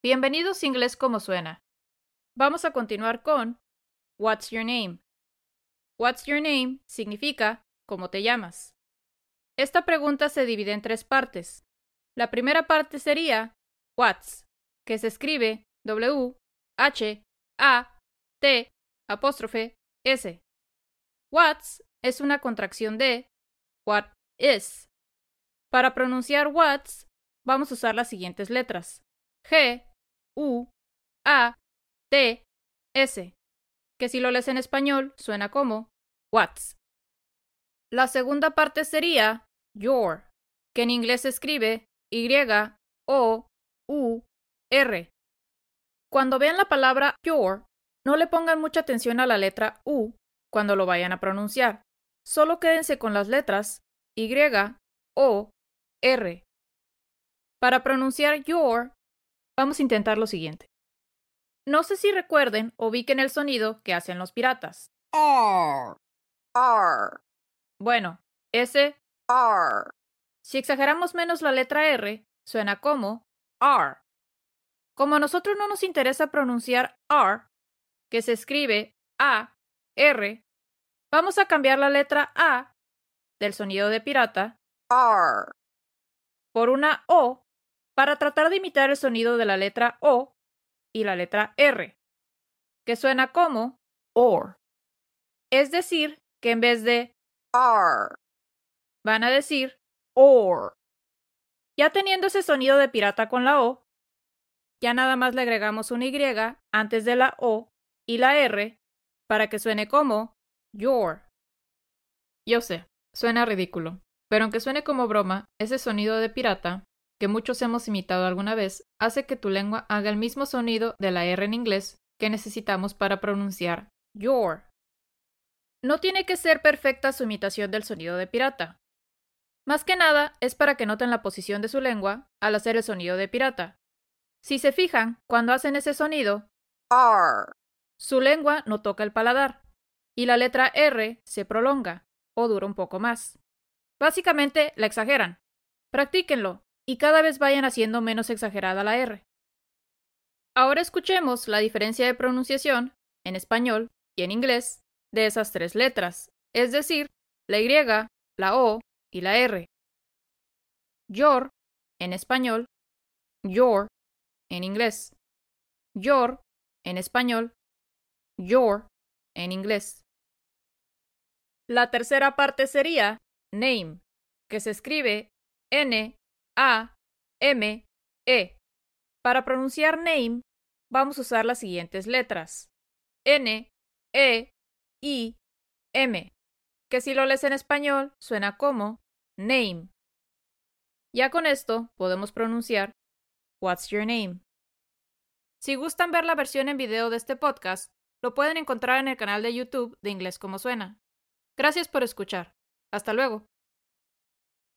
Bienvenidos Inglés como suena. Vamos a continuar con What's your name? What's your name significa ¿cómo te llamas? Esta pregunta se divide en tres partes. La primera parte sería What's, que se escribe W H A T apóstrofe S. What's es una contracción de What is. Para pronunciar What's vamos a usar las siguientes letras. G, U, A, T, S, que si lo lees en español suena como What's. La segunda parte sería your, que en inglés se escribe Y, O, U, R. Cuando vean la palabra your, no le pongan mucha atención a la letra U cuando lo vayan a pronunciar. Solo quédense con las letras Y, O, R. Para pronunciar your, vamos a intentar lo siguiente. No sé si recuerden o ubiquen el sonido que hacen los piratas. R. R. Bueno, ese R. Si exageramos menos la letra R, suena como R. Como a nosotros no nos interesa pronunciar R, que se escribe A, R, vamos a cambiar la letra A del sonido de pirata R. por una O para tratar de imitar el sonido de la letra O y la letra R, que suena como OR. Es decir, que en vez de R. van a decir OR. Ya teniendo ese sonido de pirata con la O, ya nada más le agregamos una Y antes de la O y la R para que suene como your. Yo sé, suena ridículo, pero aunque suene como broma, ese sonido de pirata, que muchos hemos imitado alguna vez, hace que tu lengua haga el mismo sonido de la R en inglés que necesitamos para pronunciar your. No tiene que ser perfecta su imitación del sonido de pirata. Más que nada es para que noten la posición de su lengua al hacer el sonido de pirata. Si se fijan, cuando hacen ese sonido, R. su lengua no toca el paladar y la letra R se prolonga o dura un poco más. Básicamente la exageran. Practíquenlo y cada vez vayan haciendo menos exagerada la R. Ahora escuchemos la diferencia de pronunciación en español y en inglés de esas tres letras, es decir, la Y, la O y la R. Your en español, your en inglés. Your en español, your en inglés. La tercera parte sería name, que se escribe N A M E. Para pronunciar name vamos a usar las siguientes letras: N E I M, que si lo lees en español suena como name. Ya con esto podemos pronunciar What's your name? Si gustan ver la versión en video de este podcast, lo pueden encontrar en el canal de YouTube de Inglés como suena. Gracias por escuchar. Hasta luego.